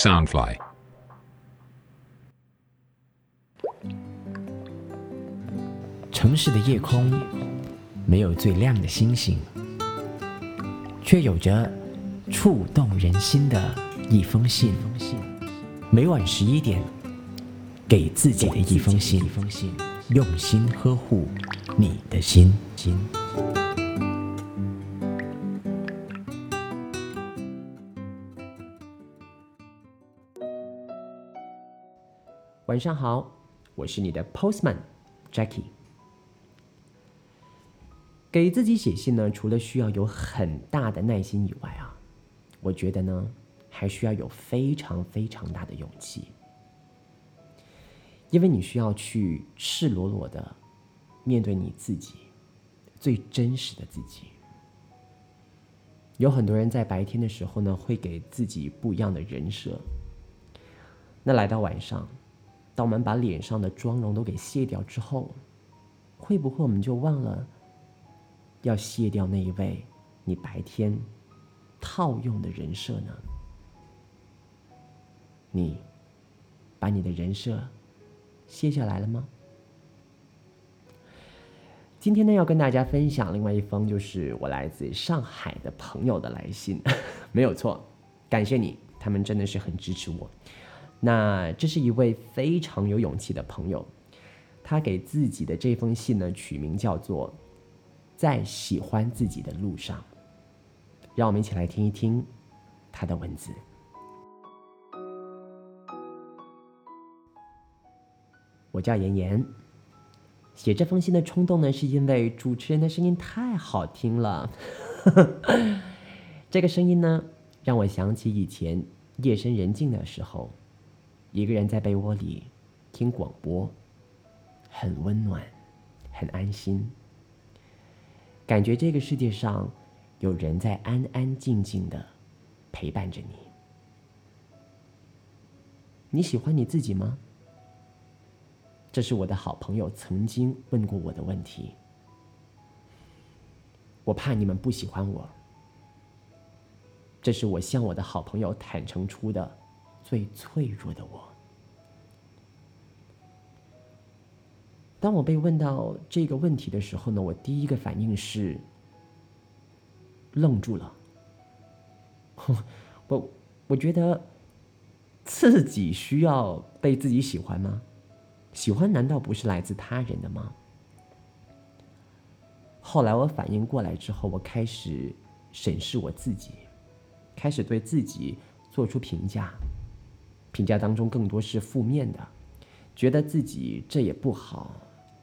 Soundfly。城市的夜空没有最亮的星星，却有着触动人心的一封信。每晚十一点，给自己的一封信，用心呵护你的心。晚上好，我是你的 Postman Jackie。给自己写信呢，除了需要有很大的耐心以外啊，我觉得呢，还需要有非常非常大的勇气，因为你需要去赤裸裸的面对你自己最真实的自己。有很多人在白天的时候呢，会给自己不一样的人设，那来到晚上，当我们把脸上的妆容都给卸掉之后，会不会我们就忘了？要卸掉那一位你白天套用的人设呢？你把你的人设卸下来了吗？今天呢，要跟大家分享另外一封，就是我来自上海的朋友的来信，没有错，感谢你，他们真的是很支持我。那这是一位非常有勇气的朋友，他给自己的这封信呢，取名叫做。在喜欢自己的路上，让我们一起来听一听他的文字。我叫妍妍，写这封信的冲动呢，是因为主持人的声音太好听了。这个声音呢，让我想起以前夜深人静的时候，一个人在被窝里听广播，很温暖，很安心。感觉这个世界上有人在安安静静的陪伴着你。你喜欢你自己吗？这是我的好朋友曾经问过我的问题。我怕你们不喜欢我。这是我向我的好朋友坦诚出的最脆弱的我。当我被问到这个问题的时候呢，我第一个反应是愣住了。我我觉得自己需要被自己喜欢吗？喜欢难道不是来自他人的吗？后来我反应过来之后，我开始审视我自己，开始对自己做出评价，评价当中更多是负面的，觉得自己这也不好。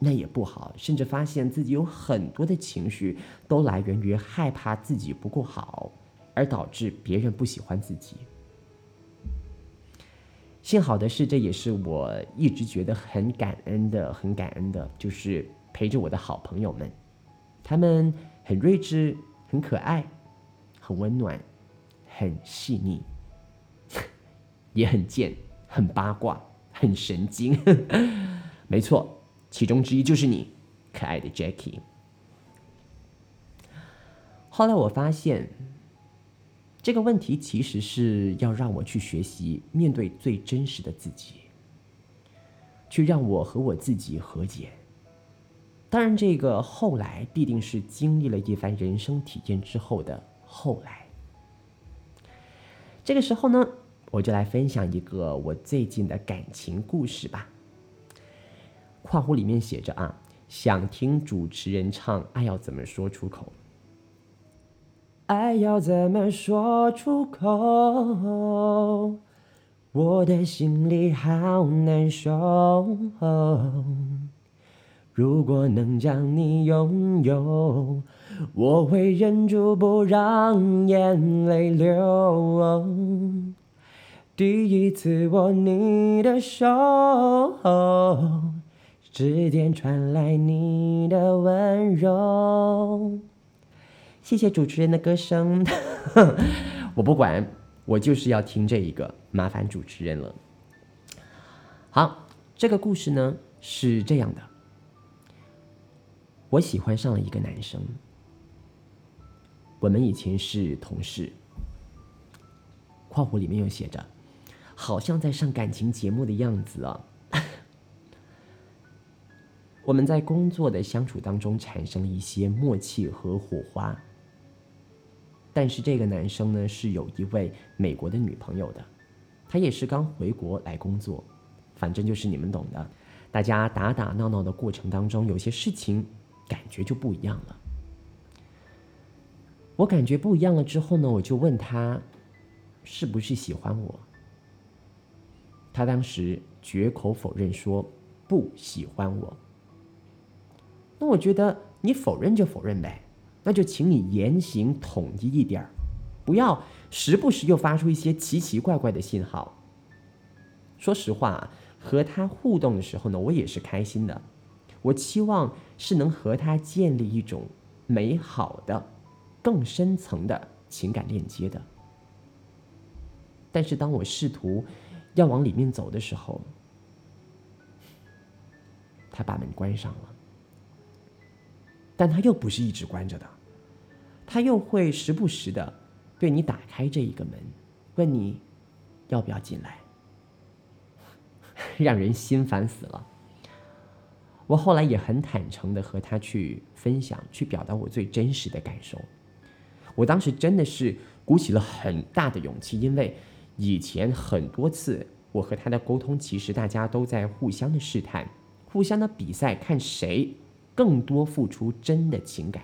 那也不好，甚至发现自己有很多的情绪都来源于害怕自己不够好，而导致别人不喜欢自己。幸好的是，这也是我一直觉得很感恩的，很感恩的，就是陪着我的好朋友们，他们很睿智，很可爱，很温暖，很细腻，也很贱，很八卦，很神经。没错。其中之一就是你，可爱的 Jackie。后来我发现，这个问题其实是要让我去学习面对最真实的自己，去让我和我自己和解。当然，这个后来必定是经历了一番人生体验之后的后来。这个时候呢，我就来分享一个我最近的感情故事吧。括弧里面写着啊，想听主持人唱《爱要怎么说出口》。爱要怎么说出口？我的心里好难受。如果能将你拥有，我会忍住不让眼泪流。第一次握你的手。指尖传来你的温柔，谢谢主持人的歌声，我不管，我就是要听这一个，麻烦主持人了。好，这个故事呢是这样的，我喜欢上了一个男生，我们以前是同事。括弧里面又写着，好像在上感情节目的样子啊。我们在工作的相处当中产生了一些默契和火花，但是这个男生呢是有一位美国的女朋友的，他也是刚回国来工作，反正就是你们懂的。大家打打闹闹的过程当中，有些事情感觉就不一样了。我感觉不一样了之后呢，我就问他是不是喜欢我，他当时绝口否认说不喜欢我。那我觉得你否认就否认呗，那就请你言行统一一点儿，不要时不时又发出一些奇奇怪怪的信号。说实话，和他互动的时候呢，我也是开心的，我期望是能和他建立一种美好的、更深层的情感链接的。但是当我试图要往里面走的时候，他把门关上了。但他又不是一直关着的，他又会时不时的对你打开这一个门，问你要不要进来，让人心烦死了。我后来也很坦诚的和他去分享，去表达我最真实的感受。我当时真的是鼓起了很大的勇气，因为以前很多次我和他的沟通，其实大家都在互相的试探，互相的比赛，看谁。更多付出真的情感，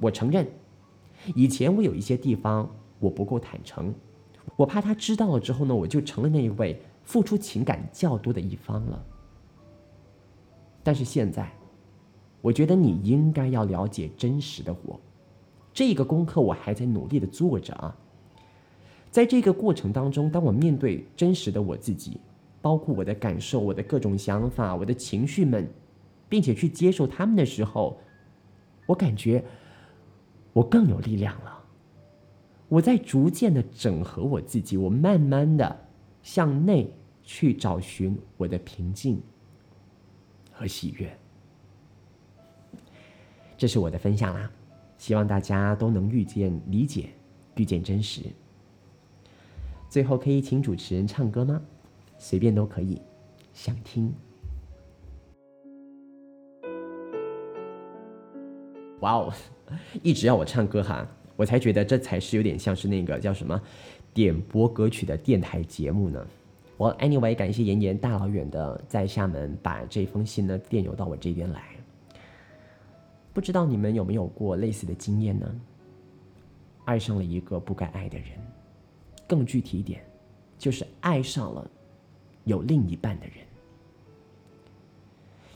我承认，以前我有一些地方我不够坦诚，我怕他知道了之后呢，我就成了那一位付出情感较多的一方了。但是现在，我觉得你应该要了解真实的我，这个功课我还在努力的做着啊。在这个过程当中，当我面对真实的我自己，包括我的感受、我的各种想法、我的情绪们。并且去接受他们的时候，我感觉我更有力量了。我在逐渐的整合我自己，我慢慢的向内去找寻我的平静和喜悦。这是我的分享啦，希望大家都能遇见理解，遇见真实。最后可以请主持人唱歌吗？随便都可以，想听。哇哦，一直要我唱歌哈，我才觉得这才是有点像是那个叫什么点播歌曲的电台节目呢。我 anyway 感谢妍妍大老远的在厦门把这封信呢电邮到我这边来。不知道你们有没有过类似的经验呢？爱上了一个不该爱的人，更具体一点，就是爱上了有另一半的人。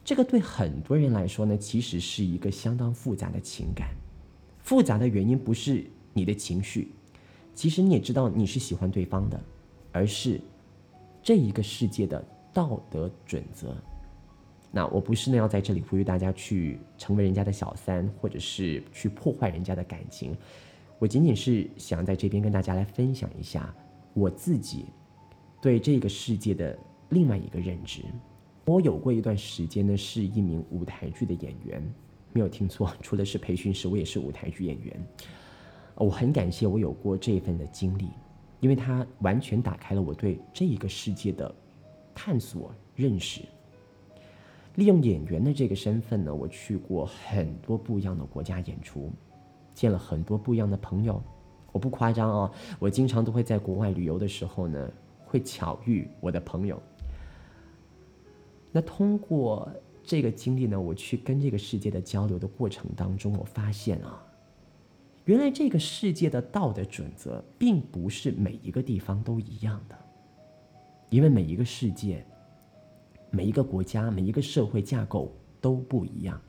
这个对很多人来说呢，其实是一个相当复杂的情感。复杂的原因不是你的情绪，其实你也知道你是喜欢对方的，而是这一个世界的道德准则。那我不是呢要在这里呼吁大家去成为人家的小三，或者是去破坏人家的感情。我仅仅是想在这边跟大家来分享一下我自己对这个世界的另外一个认知。我有过一段时间呢，是一名舞台剧的演员，没有听错，除了是培训师，我也是舞台剧演员。我很感谢我有过这份的经历，因为它完全打开了我对这一个世界的探索认识。利用演员的这个身份呢，我去过很多不一样的国家演出，见了很多不一样的朋友。我不夸张哦，我经常都会在国外旅游的时候呢，会巧遇我的朋友。那通过这个经历呢，我去跟这个世界的交流的过程当中，我发现啊，原来这个世界的道德准则并不是每一个地方都一样的，因为每一个世界、每一个国家、每一个社会架构都不一样。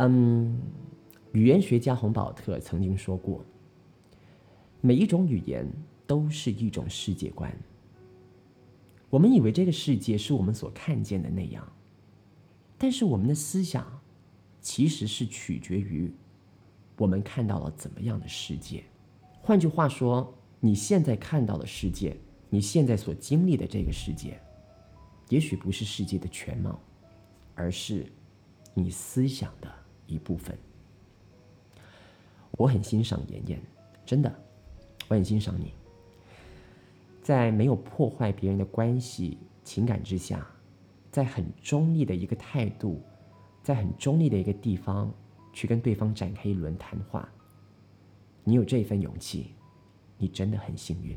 嗯，语言学家洪堡特曾经说过，每一种语言都是一种世界观。我们以为这个世界是我们所看见的那样，但是我们的思想其实是取决于我们看到了怎么样的世界。换句话说，你现在看到的世界，你现在所经历的这个世界，也许不是世界的全貌，而是你思想的一部分。我很欣赏妍妍，真的，我很欣赏你。在没有破坏别人的关系、情感之下，在很中立的一个态度，在很中立的一个地方去跟对方展开一轮谈话。你有这份勇气，你真的很幸运。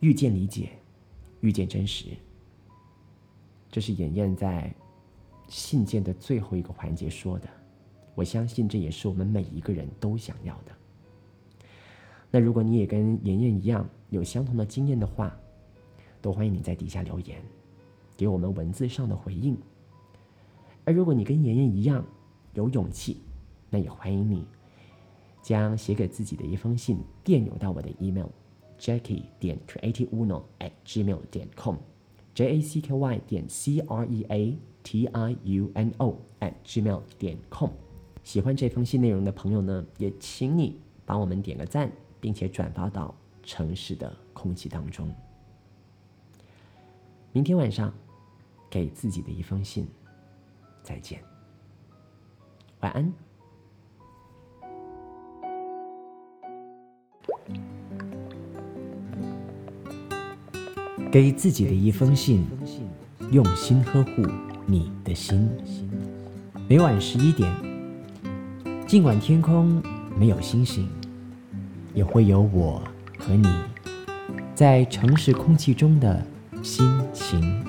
遇见理解，遇见真实，这是妍妍在信件的最后一个环节说的。我相信这也是我们每一个人都想要的。那如果你也跟妍妍一样有相同的经验的话，都欢迎你在底下留言，给我们文字上的回应。而如果你跟妍妍一样有勇气，那也欢迎你。将写给自己的一封信电邮到我的 email jackie 点 creativeuno at gmail 点 com J A C K Y 点 c r e a t i u n o at gmail 点 com。喜欢这封信内容的朋友呢，也请你帮我们点个赞，并且转发到城市的空气当中。明天晚上，给自己的一封信，再见，晚安。给自己的一封信，用心呵护你的心。每晚十一点，尽管天空没有星星，也会有我和你在城市空气中的心情。